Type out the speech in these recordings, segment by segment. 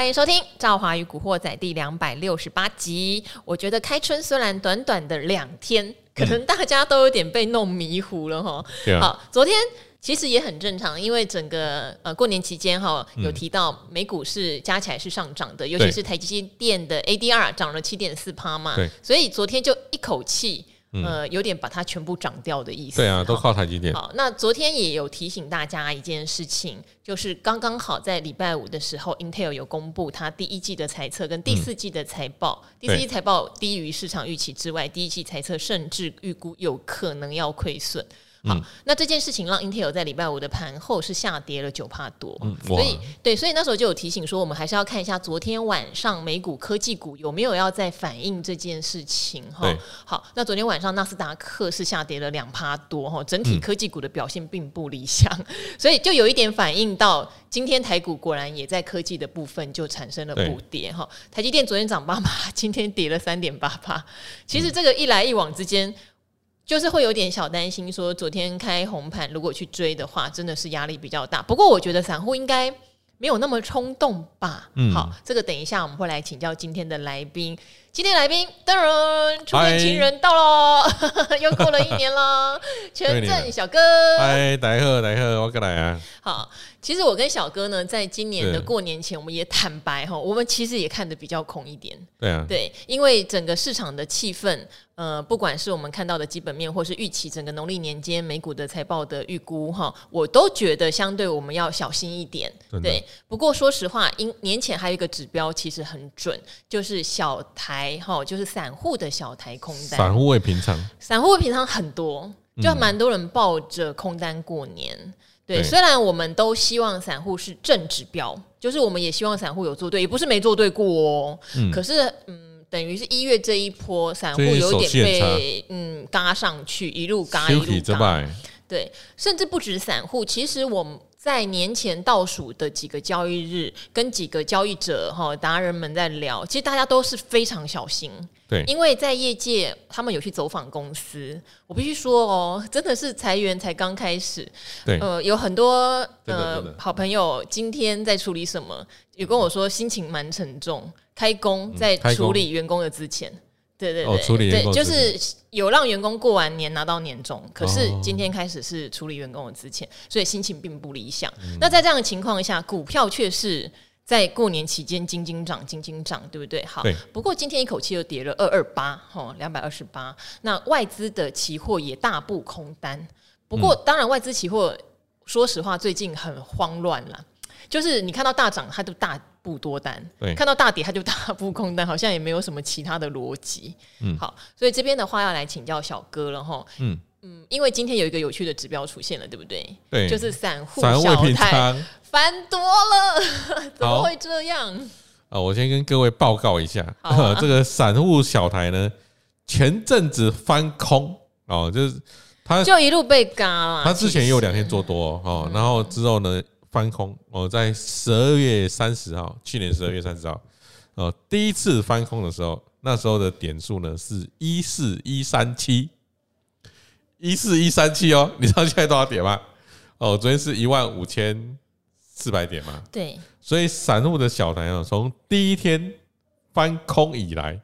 欢迎收听《赵华与古惑仔》第两百六十八集。我觉得开春虽然短短的两天，可能大家都有点被弄迷糊了哈。嗯、好，昨天其实也很正常，因为整个呃过年期间哈，有提到美股是加起来是上涨的，嗯、尤其是台积电的 ADR 涨了七点四趴嘛，对所以昨天就一口气。呃，有点把它全部涨掉的意思。对啊，都靠台积电。好，那昨天也有提醒大家一件事情，就是刚刚好在礼拜五的时候，Intel 有公布它第一季的财测跟第四季的财报。嗯、第四季财报低于市场预期之外，第一季财测甚至预估有可能要亏损。好，嗯、那这件事情让 Intel 在礼拜五的盘后是下跌了九帕多，嗯、所以对，所以那时候就有提醒说，我们还是要看一下昨天晚上美股科技股有没有要再反映这件事情哈。好，那昨天晚上纳斯达克是下跌了两趴多哈，整体科技股的表现并不理想，嗯、所以就有一点反映到今天台股果然也在科技的部分就产生了补跌哈。台积电昨天涨八趴，今天跌了三点八趴，其实这个一来一往之间。就是会有点小担心，说昨天开红盘，如果去追的话，真的是压力比较大。不过我觉得散户应该没有那么冲动吧。嗯，好，这个等一下我们会来请教今天的来宾。今天来宾，当然，初恋情人到喽 又过了一年了。全镇小哥，嗨，大家好，大家好，我过来啊。好，其实我跟小哥呢，在今年的过年前，我们也坦白哈，我们其实也看得比较空一点。对啊，对，因为整个市场的气氛。呃，不管是我们看到的基本面，或是预期整个农历年间美股的财报的预估，哈，我都觉得相对我们要小心一点。的对，不过说实话，因年前还有一个指标其实很准，就是小台哈，就是散户的小台空单。散户会平仓，散户会平仓很多，就蛮多人抱着空单过年。嗯、对，虽然我们都希望散户是正指标，就是我们也希望散户有做对，也不是没做对过哦。嗯，可是嗯。等于是一月这一波散户有点被嗯嘎上去，一路嘎一路嘎，对，甚至不止散户，其实我们在年前倒数的几个交易日，跟几个交易者哈达人们在聊，其实大家都是非常小心，对，因为在业界他们有去走访公司，我必须说哦，真的是裁员才刚开始，对，呃，有很多呃好朋友今天在处理什么，也跟我说心情蛮沉重。开工在处理员工的资遣，对对对，哦、对，就是有让员工过完年拿到年终，可是今天开始是处理员工的资遣，所以心情并不理想。嗯、那在这样的情况下，股票却是在过年期间惊惊涨，惊惊涨，对不对？好，不过今天一口气又跌了二二八，吼，两百二十八。那外资的期货也大步空单，不过当然外资期货说实话最近很慌乱了，就是你看到大涨，它都大。不多单，对看到大跌他就大步空单，好像也没有什么其他的逻辑。嗯，好，所以这边的话要来请教小哥了哈。嗯嗯，因为今天有一个有趣的指标出现了，对不对？对，就是散户小台翻多了，怎么会这样？啊，我先跟各位报告一下，啊、这个散户小台呢，前阵子翻空哦，就是他就一路被嘎了。他之前也有两天做多哦，嗯、然后之后呢？翻空哦，在十二月三十号，去年十二月三十号，哦，第一次翻空的时候，那时候的点数呢是一四一三七，一四一三七哦，你知道现在多少点吗？哦，昨天是一万五千四百点嘛，对，所以散户的小台啊，从第一天翻空以来，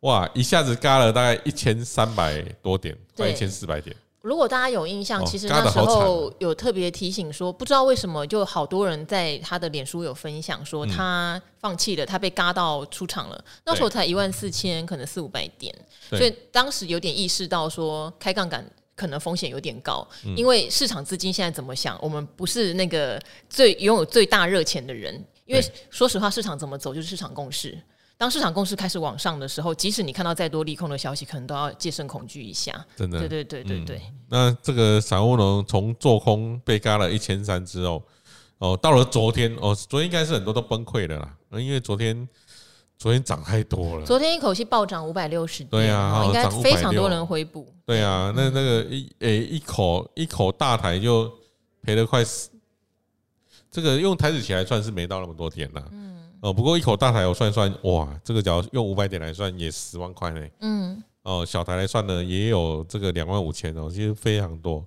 哇，一下子嘎了大概一千三百多点，快一千四百点。如果大家有印象，其实那时候有特别提醒说，不知道为什么就好多人在他的脸书有分享说他放弃了，他被嘎到出场了。那时候才一万四千，可能四五百点，所以当时有点意识到说开杠杆可能风险有点高，因为市场资金现在怎么想，我们不是那个最拥有最大热钱的人，因为说实话，市场怎么走就是市场共识。当市场共识开始往上的时候，即使你看到再多利空的消息，可能都要戒慎恐惧一下。真的，对对对对对、嗯。那这个散户呢，从做空被嘎了一千三之后，哦，到了昨天，哦，昨天应该是很多都崩溃了啦，因为昨天昨天涨太多了。昨天一口气暴涨五百六十点，对啊，应该非常多人回补。对啊，那那个一诶、欸、一口一口大台就赔了快死，这个用台子起来算是没到那么多点啦。嗯。哦，不过一口大台我算一算，哇，这个只要用五百点来算也十万块呢。嗯，哦，小台来算呢也有这个两万五千哦，其实非常多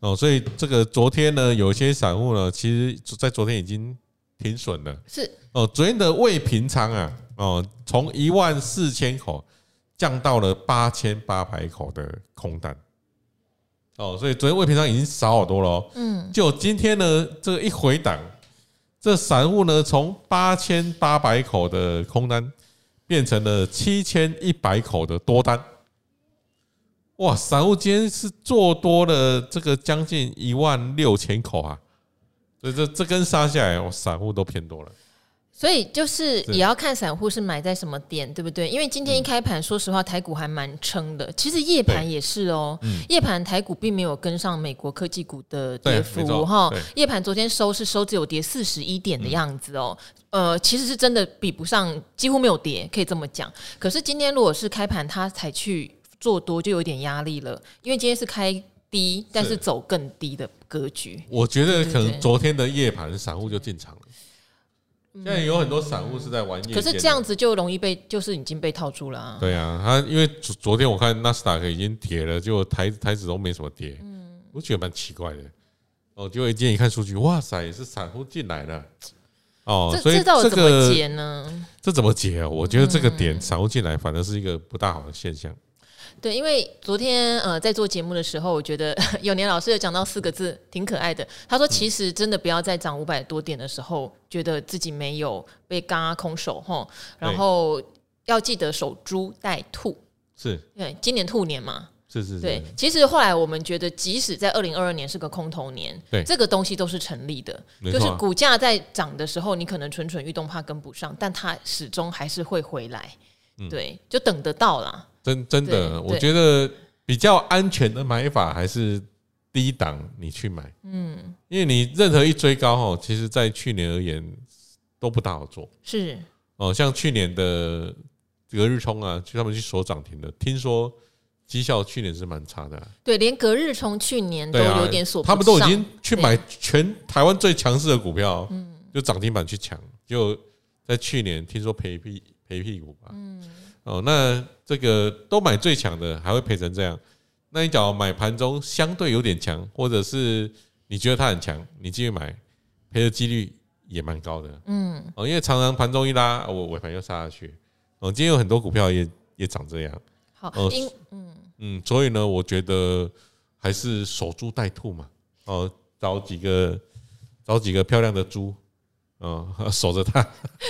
哦。所以这个昨天呢，有一些散户呢，其实，在昨天已经停损了。是哦，昨天的未平仓啊，哦，从一万四千口降到了八千八百口的空单。哦，所以昨天未平仓已经少好多了。嗯，就今天呢，这个一回档，这散户呢从八千八百口的空单变成了七千一百口的多单。哇，散户今天是做多了这个将近一万六千口啊，所以这这根杀下来，我散户都偏多了。所以就是也要看散户是买在什么点，对不对？因为今天一开盘，说实话，台股还蛮撑的。其实夜盘也是哦，夜盘台股并没有跟上美国科技股的跌幅哈。夜盘昨天收是收只有跌四十一点的样子哦，呃，其实是真的比不上，几乎没有跌，可以这么讲。可是今天如果是开盘，它才去。做多就有点压力了，因为今天是开低，但是走更低的格局。我觉得可能昨天的夜盘散户就进场了，现在有很多散户是在玩夜。可是这样子就容易被，就是已经被套住了啊。对啊，他因为昨昨天我看纳斯达克已经跌了，结果台台子都没什么跌，嗯，我觉得蛮奇怪的。哦，结果今天一看数据，哇塞，是散户进来了。哦，所以这个怎么解呢？这怎么解啊？我觉得这个点散户进来反而是一个不大好的现象。对，因为昨天呃在做节目的时候，我觉得 有年老师有讲到四个字，挺可爱的。他说：“其实真的不要在涨五百多点的时候，觉得自己没有被嘎空手齁，然后要记得守株待兔。”是，对，今年兔年嘛，是是是。对，其实后来我们觉得，即使在二零二二年是个空头年，对，这个东西都是成立的。就是股价在涨的时候，你可能蠢蠢欲动，怕跟不上，但它始终还是会回来。对，就等得到啦。真真的，我觉得比较安全的买法还是低档你去买，嗯，因为你任何一追高哈，其实在去年而言都不大好做，是。哦，像去年的隔日冲啊，就他们去锁涨停的，听说绩效去年是蛮差的，对，连隔日冲去年都有点锁，他们都已经去买全台湾最强势的股票，嗯，就涨停板去抢，就在去年听说赔屁赔屁股吧，嗯。哦，那这个都买最强的，还会赔成这样？那你讲买盘中相对有点强，或者是你觉得它很强，你继续买，赔的几率也蛮高的。嗯，哦，因为常常盘中一拉，我尾盘又杀下去。哦，今天有很多股票也也长这样。好，嗯嗯，所以呢，我觉得还是守株待兔嘛。哦，找几个找几个漂亮的猪。嗯，守着它，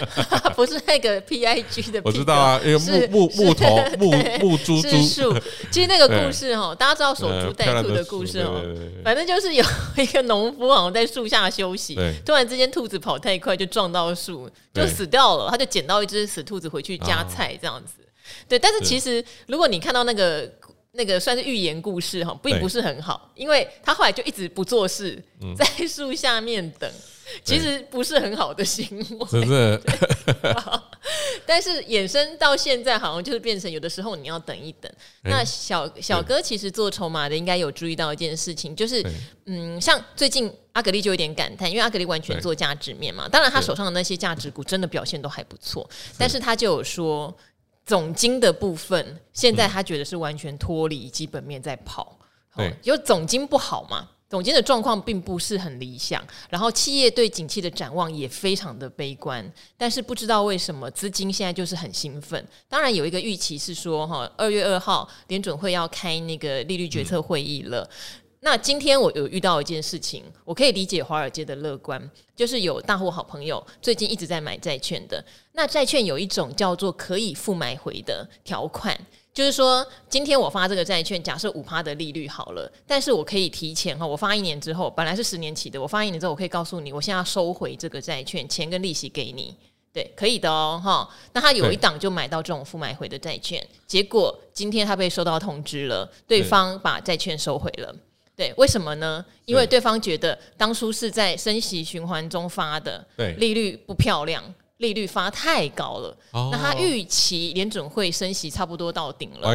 不是那个 P I G 的，我知道啊，因为木木木头木木猪猪树，其实那个故事哈，大家知道守株待兔的故事哦。反正就是有一个农夫好像在树下休息，突然之间兔子跑太快，就撞到树，就死掉了。他就捡到一只死兔子回去夹菜这样子。对，但是其实如果你看到那个那个算是寓言故事哈，并不是很好，因为他后来就一直不做事，在树下面等。其实不是很好的行为，是不是？但是衍生到现在，好像就是变成有的时候你要等一等。那小小哥其实做筹码的，应该有注意到一件事情，就是嗯，像最近阿格力就有点感叹，因为阿格力完全做价值面嘛，当然他手上的那些价值股真的表现都还不错，但是他就有说总金的部分，现在他觉得是完全脱离基本面在跑，对，有总金不好嘛。总监的状况并不是很理想，然后企业对景气的展望也非常的悲观，但是不知道为什么资金现在就是很兴奋。当然有一个预期是说，哈，二月二号联准会要开那个利率决策会议了。那今天我有遇到一件事情，我可以理解华尔街的乐观，就是有大户好朋友最近一直在买债券的。那债券有一种叫做可以复买回的条款。就是说，今天我发这个债券，假设五趴的利率好了，但是我可以提前哈，我发一年之后，本来是十年期的，我发一年之后，我可以告诉你，我现在要收回这个债券，钱跟利息给你，对，可以的哦，哈。那他有一档就买到这种复买回的债券，结果今天他被收到通知了，对方把债券收回了，对，为什么呢？因为对方觉得当初是在升息循环中发的，对，利率不漂亮。利率发太高了，哦、那他预期联准会升息差不多到顶了，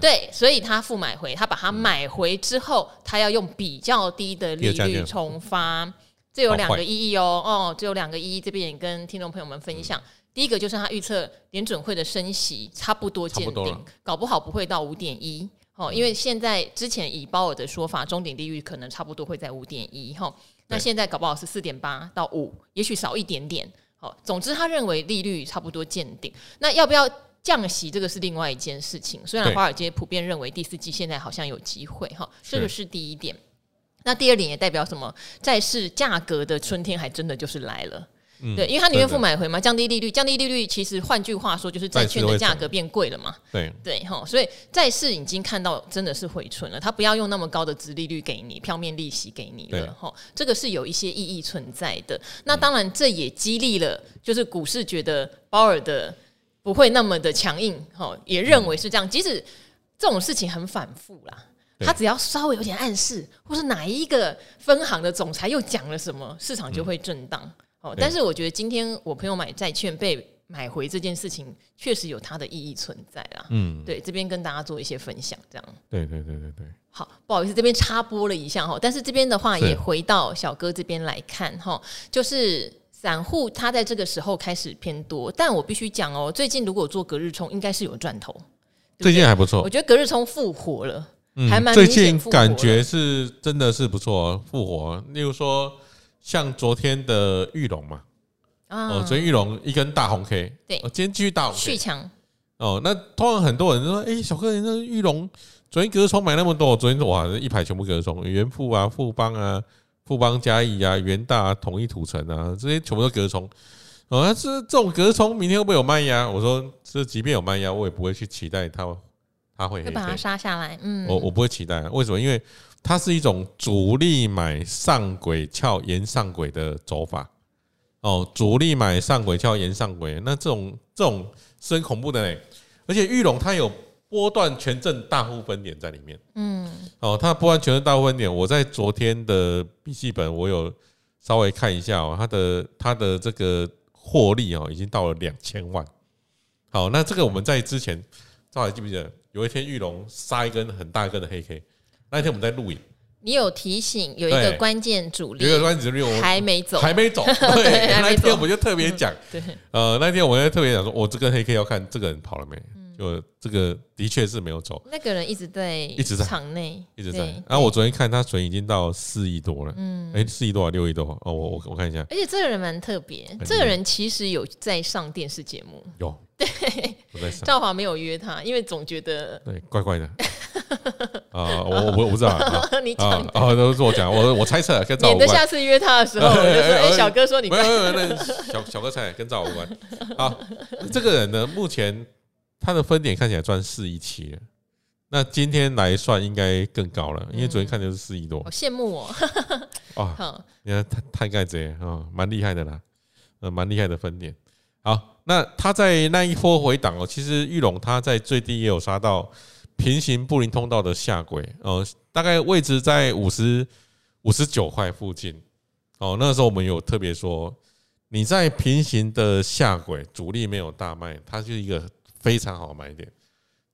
对，所以他复买回，他把它买回之后，他要用比较低的利率重发，这有两个意义哦，哦，这有两个意义，这边也跟听众朋友们分享。嗯、第一个就是他预测联准会的升息差不多见顶，不搞不好不会到五点一，哦，因为现在之前以鲍尔的说法，终点利率可能差不多会在五点一哈，那现在搞不好是四点八到五，也许少一点点。好，总之他认为利率差不多见顶，那要不要降息，这个是另外一件事情。虽然华尔街普遍认为第四季现在好像有机会哈，这个是第一点。那第二点也代表什么？债市价格的春天还真的就是来了。嗯、对，因为他宁愿付买回嘛，降低利率，降低利率，其实换句话说就是债券的价格变贵了嘛。对对哈，所以债市已经看到真的是回春了，他不要用那么高的殖利率给你，票面利息给你了哈，这个是有一些意义存在的。那当然，这也激励了，就是股市觉得鲍尔的不会那么的强硬哈，也认为是这样。即使这种事情很反复啦，他只要稍微有点暗示，或是哪一个分行的总裁又讲了什么，市场就会震荡。哦，但是我觉得今天我朋友买债券被买回这件事情，确实有它的意义存在啦。嗯，对，这边跟大家做一些分享，这样。对对对对对。好，不好意思，这边插播了一下哈，但是这边的话也回到小哥这边来看哈，就是散户他在这个时候开始偏多，但我必须讲哦，最近如果做隔日冲，应该是有赚头。最近还不错，我觉得隔日冲复活了，嗯、还蛮最近感觉是真的是不错复活，例如说。像昨天的玉龙嘛，哦，昨天玉龙一根大红 K，对，今天继续大红 K 续强，哦，那通常很多人都说，哎，小哥，你那玉龙昨天隔日冲买那么多，昨天哇，一排全部隔日冲，元富啊、富邦啊、富邦嘉义啊、元大、啊、统一土城啊，这些全部都隔日冲，哦，那这这种隔日冲，明天会不会有卖压？我说，这即便有卖压，我也不会去期待它，它会会把它杀下来，嗯，我我不会期待，为什么？因为它是一种主力买上轨翘沿上轨的走法哦，主力买上轨翘沿上轨，那这种这种是很恐怖的嘞。而且玉龙它有波段权证大户分点在里面，嗯，哦，它波段权证大户分点，我在昨天的笔记本我有稍微看一下哦，它的它的这个获利哦，已经到了两千万。好，那这个我们在之前，赵海记不记得有一天玉龙杀一根很大一根的黑 K？那天我们在录影，你有提醒有一个关键主力，有一个关键主力我还没走，还没走。对，那一天我就特别讲，对，呃，那天我就特别讲说，我这根黑 K 要看这个人跑了没，就这个的确是没有走。那个人一直在，一直在场内，一直在。然后我昨天看他存已经到四亿多了，嗯，哎，四亿多啊，六亿多哦，我我我看一下。而且这个人蛮特别，这个人其实有在上电视节目，有。对，赵华没有约他，因为总觉得对怪怪的。啊，我我我不知道 你讲啊，都是我讲，我我猜测。免得下次约他的时候，我就说，哎，小哥说你没有没有，那小小哥猜跟赵无关。好，这个人呢，目前他的分点看起来赚四亿七了，那今天来算应该更高了，因为昨天看的是四亿多。好羡慕哦啊！你看他太盖贼啊，蛮厉害的啦，呃，蛮厉害的分点。好。那他在那一波回档哦，其实裕隆它在最低也有杀到平行布林通道的下轨哦，大概位置在五十五十九块附近哦。那时候我们有特别说，你在平行的下轨，主力没有大卖，它就是一个非常好的买点。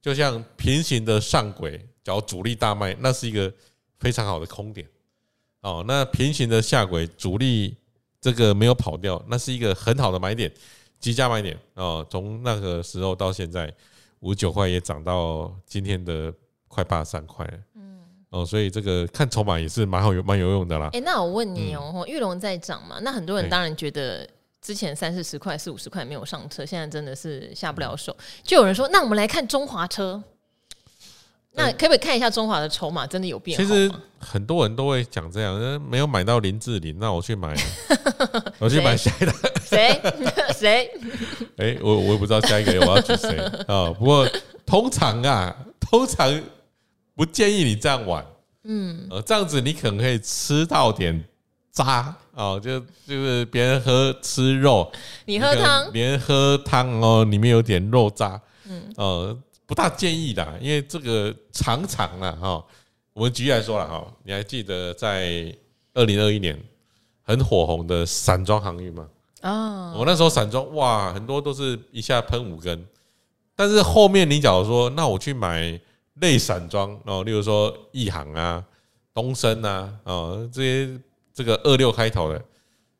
就像平行的上轨，只要主力大卖，那是一个非常好的空点哦。那平行的下轨，主力这个没有跑掉，那是一个很好的买点。急加买点哦，从那个时候到现在，五十九块也涨到今天的快八十三块了。嗯，哦，所以这个看筹码也是蛮好有蛮有用的啦。哎，那我问你哦，玉龙在涨嘛？那很多人当然觉得之前三四十块、四五十块没有上车，现在真的是下不了手。就有人说，那我们来看中华车。那可不可以看一下中华的筹码真的有变？其实很多人都会讲这样，没有买到林志玲，那我去买，我去买下一台。谁 谁？哎，我我也不知道下一个我要举谁啊。不过通常啊，通常不建议你这样玩。嗯，呃，这样子你可能可以吃到点渣哦，就就是别人喝吃肉，你喝汤，别人喝汤哦，里面有点肉渣。嗯，呃。不大建议的，因为这个常常啊，哈，我们举例来说了哈，你还记得在二零二一年很火红的散装航运吗？啊，我那时候散装哇，很多都是一下喷五根，但是后面你假如说，那我去买类散装哦，例如说亿航啊、东升啊，哦，这些这个二六开头的，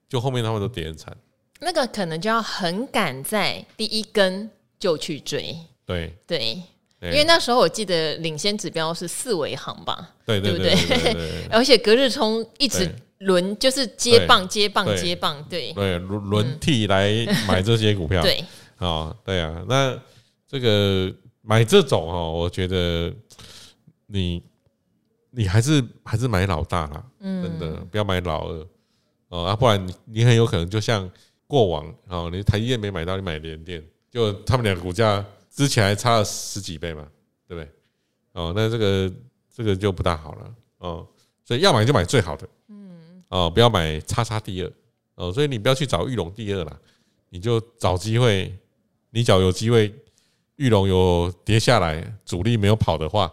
就后面他们都跌很惨。那个可能就要很赶在第一根就去追。对。对，因为那时候我记得领先指标是四维行吧，对对对对，而且隔日冲一直轮就是接棒接棒接棒，对。对。轮轮替来买这些股票，对。啊对啊，那这个买这种哦，我觉得你你还是还是买老大啦，真的不要买老二。哦，啊不然你你很有可能就像过往哦，你台积电没买到，你买联电，就他们两个股价。之前还差了十几倍嘛，对不对？哦，那这个这个就不大好了哦，所以要买就买最好的，嗯，哦，不要买叉叉第二哦，所以你不要去找玉龙第二啦，你就找机会，你只要有机会，玉龙有跌下来，主力没有跑的话，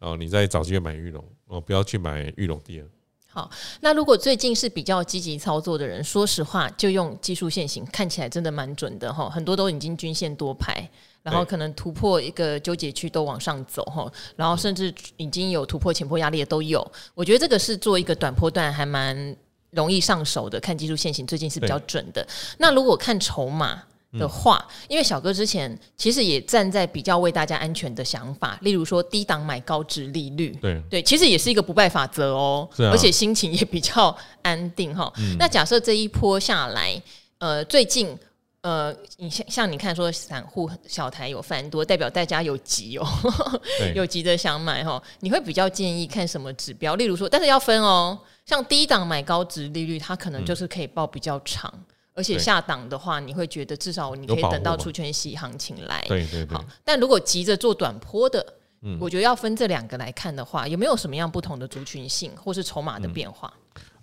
哦，你再找机会买玉龙哦，不要去买玉龙第二。好，那如果最近是比较积极操作的人，说实话，就用技术线型，看起来真的蛮准的哈，很多都已经均线多排。然后可能突破一个纠结区都往上走哈，然后甚至已经有突破前坡压力的都有。我觉得这个是做一个短波段还蛮容易上手的，看技术线型最近是比较准的。那如果看筹码的话，因为小哥之前其实也站在比较为大家安全的想法，例如说低档买高值利率，对对，其实也是一个不败法则哦，而且心情也比较安定哈。那假设这一波下来，呃，最近。呃，你像像你看说散户小台有繁多，代表大家有急哦，有急着想买哈。你会比较建议看什么指标？例如说，但是要分哦。像低档买高值利率，它可能就是可以报比较长，嗯、而且下档的话，你会觉得至少你可以等到出圈息行情来。对对对。好，但如果急着做短坡的，嗯，我觉得要分这两个来看的话，有没有什么样不同的族群性或是筹码的变化？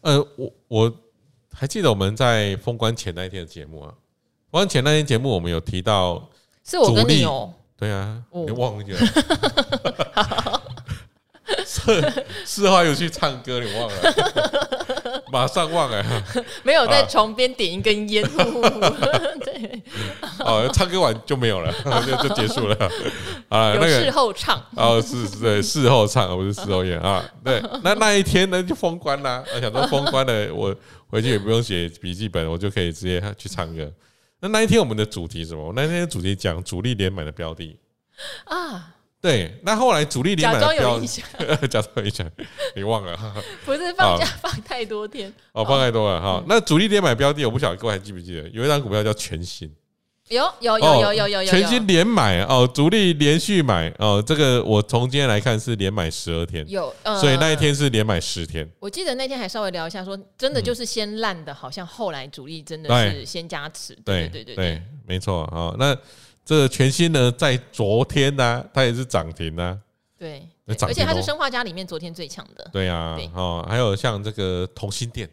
嗯、呃，我我还记得我们在封关前那一天的节目啊。完前那天节目，我们有提到，是我跟你哦，对啊，你忘记了？是四号有去唱歌，你忘了？马上忘了，没有在床边点一根烟，对，哦，唱歌完就没有了，就就结束了啊。那个事后唱，哦，是是，对，事后唱，不是事后演啊。对，那那一天呢就封关啦。我想说封关了，我回去也不用写笔记本，我就可以直接去唱歌。那那一天我们的主题是什么？那天的主题讲主力连买的标的啊，对。那后来主力连买的标的，假装有印象，假装有印象，你忘了？不是放假放太多天哦，放太多了哈。那主力连买标的，我不晓得各位还记不记得？有一张股票叫全新。有有有有有有有全新连买哦，主力连续买哦，这个我从今天来看是连买十二天，有，所以那一天是连买十天。我记得那天还稍微聊一下，说真的就是先烂的，好像后来主力真的是先加持，对对对对，没错啊。那这个全新呢，在昨天呢，它也是涨停呢，对，而且它是生化家里面昨天最强的，对呀，哦，还有像这个同心电。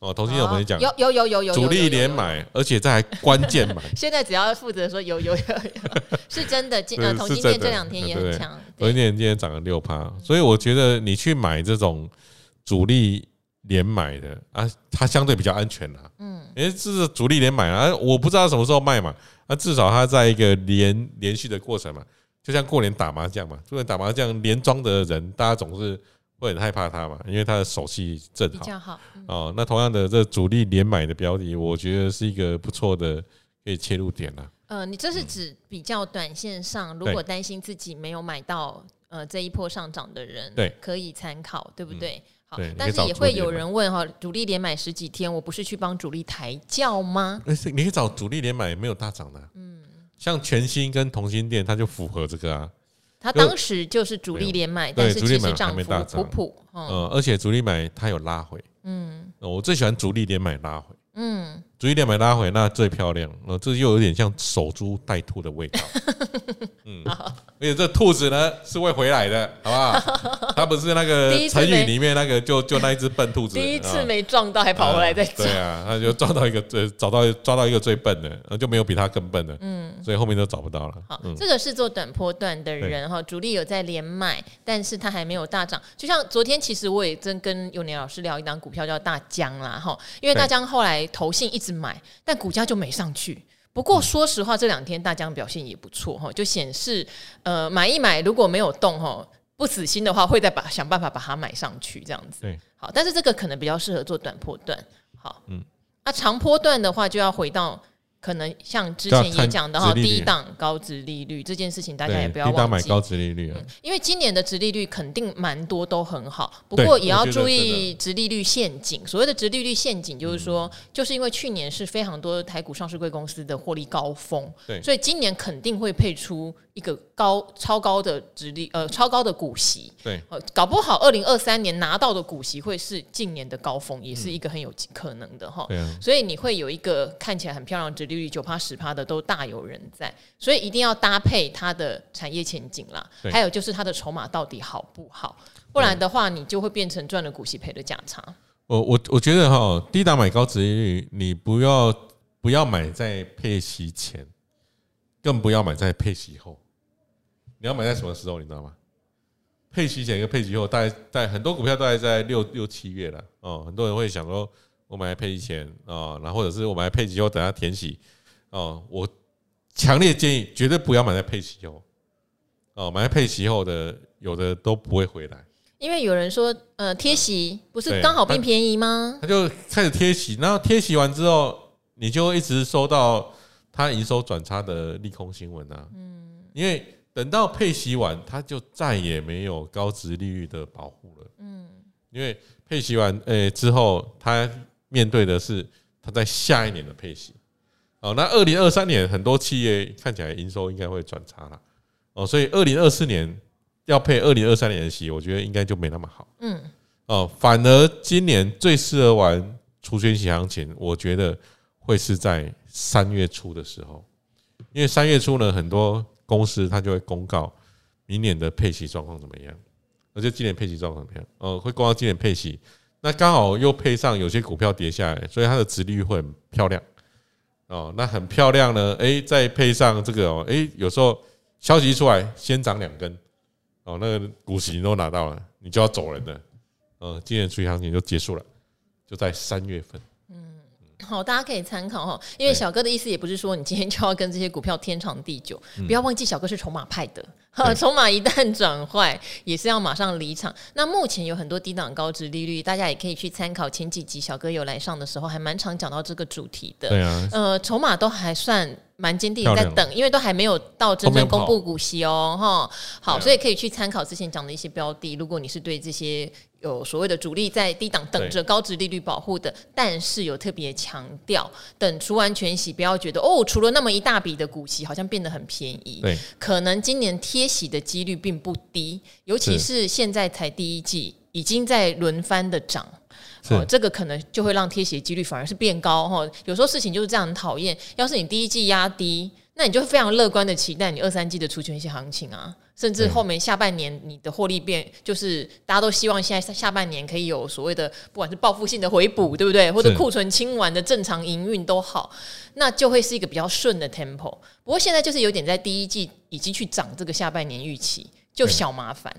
哦，同欣电我们讲，有有有有有主力连买，而且这还关键买。现在只要负责说有有有有，是真的。今呃，同欣电这两天也很强。同欣电今天涨了六趴，所以我觉得你去买这种主力连买的啊，它相对比较安全啦。嗯，因为这是主力连买啊，我不知道什么时候卖嘛，那至少它在一个连连续的过程嘛，就像过年打麻将嘛，过年打麻将连庄的人，大家总是。会很害怕它嘛？因为它的手气正好，比较好哦。那同样的，这主力连买的标的，我觉得是一个不错的可以切入点了。呃，你这是指比较短线上，如果担心自己没有买到呃这一波上涨的人，对，可以参考，对不对？好，但是也会有人问哈，主力连买十几天，我不是去帮主力抬轿吗？你可以找主力连买没有大涨的，嗯，像全新跟同心店，它就符合这个啊。他当时就是主力连买，但是其实涨幅普普，嗯，而且主力买它有拉回，嗯，我最喜欢主力连买拉回，嗯。主力连买拉回，那最漂亮。呃，这又有点像守株待兔的味道。嗯，而且这兔子呢是会回来的，好不好？它不是那个成语里面那个，就就那一只笨兔子。第一次没撞到，还跑回来再撞。对啊，他就撞到一个最找到抓到一个最笨的，那就没有比他更笨的。嗯，所以后面都找不到了。好，这个是做短波段的人哈，主力有在连买，但是他还没有大涨。就像昨天，其实我也真跟永年老师聊一档股票叫大江啦哈，因为大江后来投信一直。买，但股价就没上去。不过说实话，这两天大疆表现也不错哈，就显示呃买一买如果没有动哈，不死心的话会再把想办法把它买上去这样子。对，好，但是这个可能比较适合做短波段。好，嗯，那长波段的话就要回到。可能像之前也讲的哈，低档高值利率这件事情，大家也不要忘记。低档买高值利率啊，嗯，因为今年的值利率肯定蛮多都很好，不过也要注意值利率陷阱。所谓的值利率陷阱，就是说，嗯，就是因为去年是非常多台股上市贵公司的获利高峰，对，所以今年肯定会配出一个高超高的殖利呃超高的股息，对，搞不好二零二三年拿到的股息会是近年的高峰，也是一个很有可能的哈。嗯，所以你会有一个看起来很漂亮的殖利率九趴十趴的都大有人在，所以一定要搭配它的产业前景啦，还有就是它的筹码到底好不好，不然的话你就会变成赚了股息赔了价差。我我我觉得哈，低档买高值利率，你不要不要买在配息前，更不要买在配息后。你要买在什么时候？你知道吗？配息前跟配息后，大概在很多股票大概在六六七月了哦。很多人会想说。我买来配息前啊，然后或者是我买来配息后，等下填息哦。我强烈建议绝对不要买在配息后哦，买在配息后的有的都不会回来，因为有人说呃贴息不是刚好变便宜吗？他就开始贴息，然后贴息完之后，你就一直收到他营收转差的利空新闻啊。嗯，因为等到配息完，他就再也没有高值利率的保护了。嗯，因为配息完诶之后，他面对的是他在下一年的配息，哦，那二零二三年很多企业看起来营收应该会转差了，哦，所以二零二四年要配二零二三年的息，我觉得应该就没那么好，嗯，哦，反而今年最适合玩除权息行情，我觉得会是在三月初的时候，因为三月初呢，很多公司它就会公告明年的配息状况怎么样，而且今年配息状况怎么样，哦，会公告今年配息。那刚好又配上有些股票跌下来，所以它的值率会很漂亮哦。那很漂亮呢，诶，再配上这个哦，诶，有时候消息一出来先涨两根哦，那个股息你都拿到了，你就要走人了。呃，今年除息行情就结束了，就在三月份。好，大家可以参考哈，因为小哥的意思也不是说你今天就要跟这些股票天长地久，不要忘记小哥是筹码派的，筹码一旦转坏也是要马上离场。那目前有很多低档高值利率，大家也可以去参考前几集小哥有来上的时候，还蛮常讲到这个主题的。对啊，呃，筹码都还算。蛮坚定在等，因为都还没有到真正公布股息哦，哈，好，所以可以去参考之前讲的一些标的。如果你是对这些有所谓的主力在低档等着高值利率保护的，但是有特别强调，等除完全息，不要觉得哦，除了那么一大笔的股息，好像变得很便宜。对，可能今年贴息的几率并不低，尤其是现在才第一季，已经在轮番的涨。哦，这个可能就会让贴息几率反而是变高哈。有时候事情就是这样，很讨厌。要是你第一季压低，那你就非常乐观的期待你二三季的除权息行情啊，甚至后面下半年你的获利变，就是大家都希望现在下半年可以有所谓的不管是报复性的回补，对不对？或者库存清完的正常营运都好，那就会是一个比较顺的 tempo。不过现在就是有点在第一季已经去涨这个下半年预期，就小麻烦，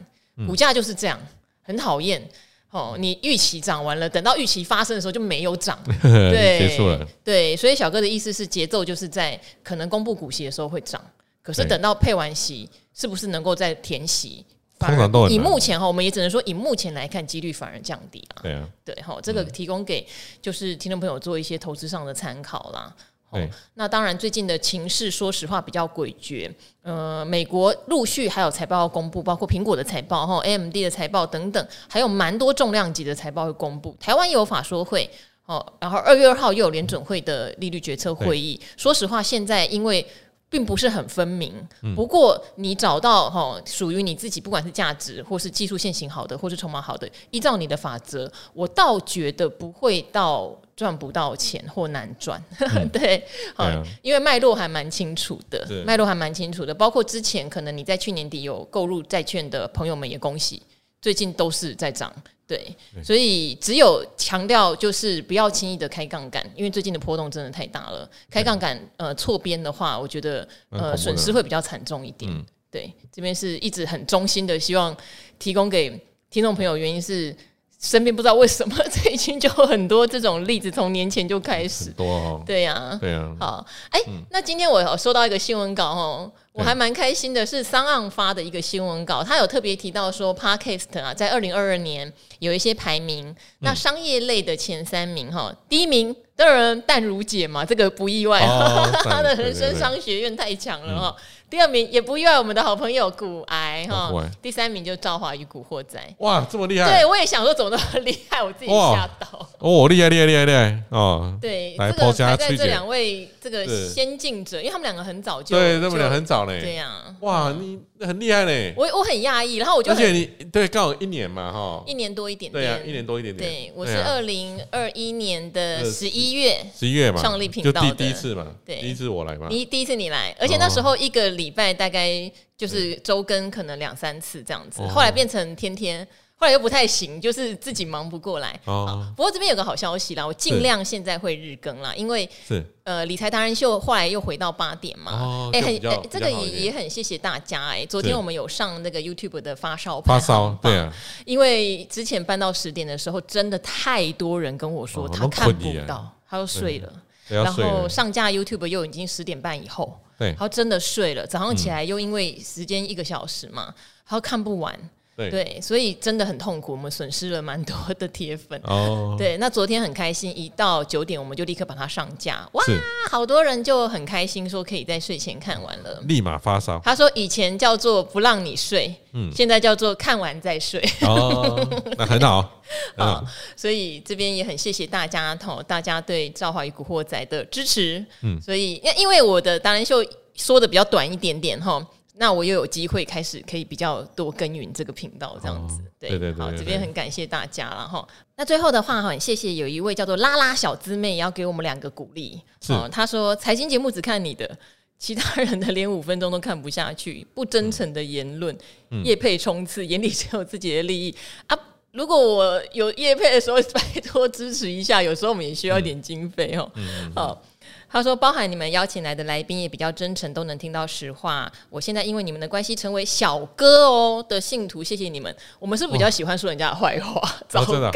股价就是这样，很讨厌。哦，你预期涨完了，等到预期发生的时候就没有涨，对，结束了。对，所以小哥的意思是，节奏就是在可能公布股息的时候会涨，可是等到配完息，是不是能够再填息？通常都以目前哈，我们也只能说以目前来看，几率反而降低了。对啊，对哈，这个提供给就是听众朋友做一些投资上的参考啦。哦，那当然，最近的情势说实话比较诡谲。呃，美国陆续还有财报要公布，包括苹果的财报、哈 AMD 的财报等等，还有蛮多重量级的财报会公布。台湾也有法说会，哦，然后二月二号又有联准会的利率决策会议。说实话，现在因为并不是很分明。不过你找到哈属于你自己，不管是价值或是技术现行好的，或是筹码好的，依照你的法则，我倒觉得不会到。赚不到钱或难赚，嗯、对，好，啊、因为脉络还蛮清楚的，脉络还蛮清楚的。包括之前可能你在去年底有购入债券的朋友们也恭喜，最近都是在涨，对，所以只有强调就是不要轻易的开杠杆，因为最近的波动真的太大了。开杠杆呃错边的话，我觉得呃损失会比较惨重一点。嗯、对，这边是一直很衷心的希望提供给听众朋友，原因是。身边不知道为什么 最近就很多这种例子，从年前就开始。多、哦、对呀、啊，对呀、啊。好，哎、欸，嗯、那今天我有收到一个新闻稿哦，我还蛮开心的，是桑岸发的一个新闻稿，他有特别提到说，Podcast 啊，在二零二二年有一些排名，那商业类的前三名哈，第一名当然淡如姐嘛，这个不意外，哦、他的人生商学院太强了哈。第二名也不意外，我们的好朋友古癌哈。第三名就赵华与古惑仔。哇，这么厉害！对，我也想说怎么那么厉害，我自己吓到。哦，厉害厉害厉害厉害哦！对，这个排在这两位这个先进者，因为他们两个很早就对，他们俩很早嘞。对呀，哇，你很厉害嘞！我我很讶异，然后我就而且你对刚好一年嘛哈，一年多一点点，对啊，一年多一点点。对，我是二零二一年的十一月十一月嘛创立频道的第一次嘛，对，第一次我来嘛，你第一次你来，而且那时候一个礼拜大概。就是周更可能两三次这样子，后来变成天天，后来又不太行，就是自己忙不过来。哦，不过这边有个好消息啦，我尽量现在会日更啦，因为是。呃理财达人秀后来又回到八点嘛。哎，很这个也也很谢谢大家哎，昨天我们有上那个 YouTube 的发烧发烧，对啊，因为之前搬到十点的时候，真的太多人跟我说他看不到，他又睡了，然后上架 YouTube 又已经十点半以后。对，然后真的睡了，早上起来又因为时间一个小时嘛，然后看不完。对，对，所以真的很痛苦，我们损失了蛮多的铁粉。哦，对，那昨天很开心，一到九点我们就立刻把它上架，哇，好多人就很开心，说可以在睡前看完了，立马发烧。他说以前叫做不让你睡，嗯，现在叫做看完再睡。哦，那很好，很好。所以这边也很谢谢大家，吼，大家对《赵华与古惑仔》的支持。嗯，所以因因为我的达人秀说的比较短一点点，哈。那我又有机会开始可以比较多耕耘这个频道这样子，对对对，好，这边很感谢大家了哈。那最后的话哈，很谢谢有一位叫做拉拉小姊妹，也要给我们两个鼓励。哦，她说财经节目只看你的，其他人的连五分钟都看不下去，不真诚的言论，业配冲刺，眼里只有自己的利益啊！如果我有叶配的时候，拜托支持一下，有时候我们也需要一点经费哦。好。他说：“包含你们邀请来的来宾也比较真诚，都能听到实话。我现在因为你们的关系成为小哥哦的信徒，谢谢你们。我们是比较喜欢说人家的坏话，糟糕。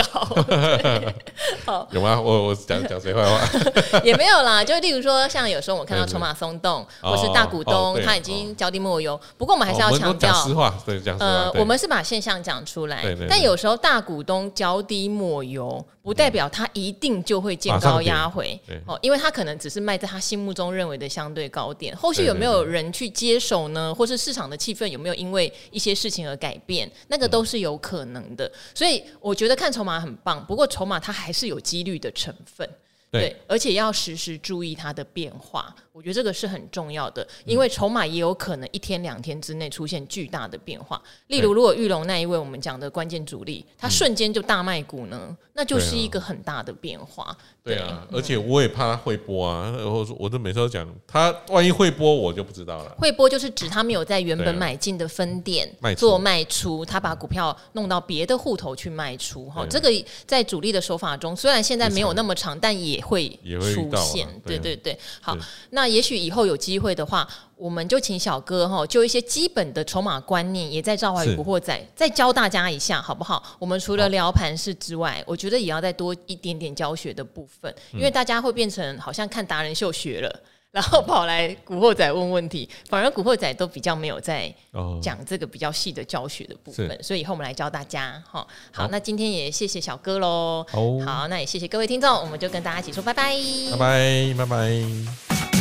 好，有吗？我我讲讲谁坏话？也没有啦。就例如说，像有时候我看到筹码松动，或是大股东他已经脚底抹油。不过我们还是要强调实话，对，讲实话。呃，我们是把现象讲出来。但有时候大股东脚底抹油，不代表他一定就会见高压回。哦，因为他可能只是。”卖在他心目中认为的相对高点，后续有没有人去接手呢？或是市场的气氛有没有因为一些事情而改变？那个都是有可能的。所以我觉得看筹码很棒，不过筹码它还是有几率的成分。对，而且要时时注意它的变化，我觉得这个是很重要的，因为筹码也有可能一天两天之内出现巨大的变化。例如，如果玉龙那一位我们讲的关键主力，他瞬间就大卖股呢，那就是一个很大的变化。对啊，而且我也怕他会播啊，我我都每次都讲，他万一会播，我就不知道了。会播就是指他没有在原本买进的分店做卖出，他把股票弄到别的户头去卖出。哈，这个在主力的手法中，虽然现在没有那么长，但也会出现。对对对，好，那也许以后有机会的话。我们就请小哥哈，就一些基本的筹码观念，也在赵华与古惑仔再教大家一下，好不好？我们除了聊盘式之外，我觉得也要再多一点点教学的部分，因为大家会变成好像看达人秀学了，然后跑来古惑仔问问题，反而古惑仔都比较没有在讲这个比较细的教学的部分，所以以后我们来教大家哈。好，那今天也谢谢小哥喽。好，那也谢谢各位听众，我们就跟大家一起说拜拜，拜拜，拜拜。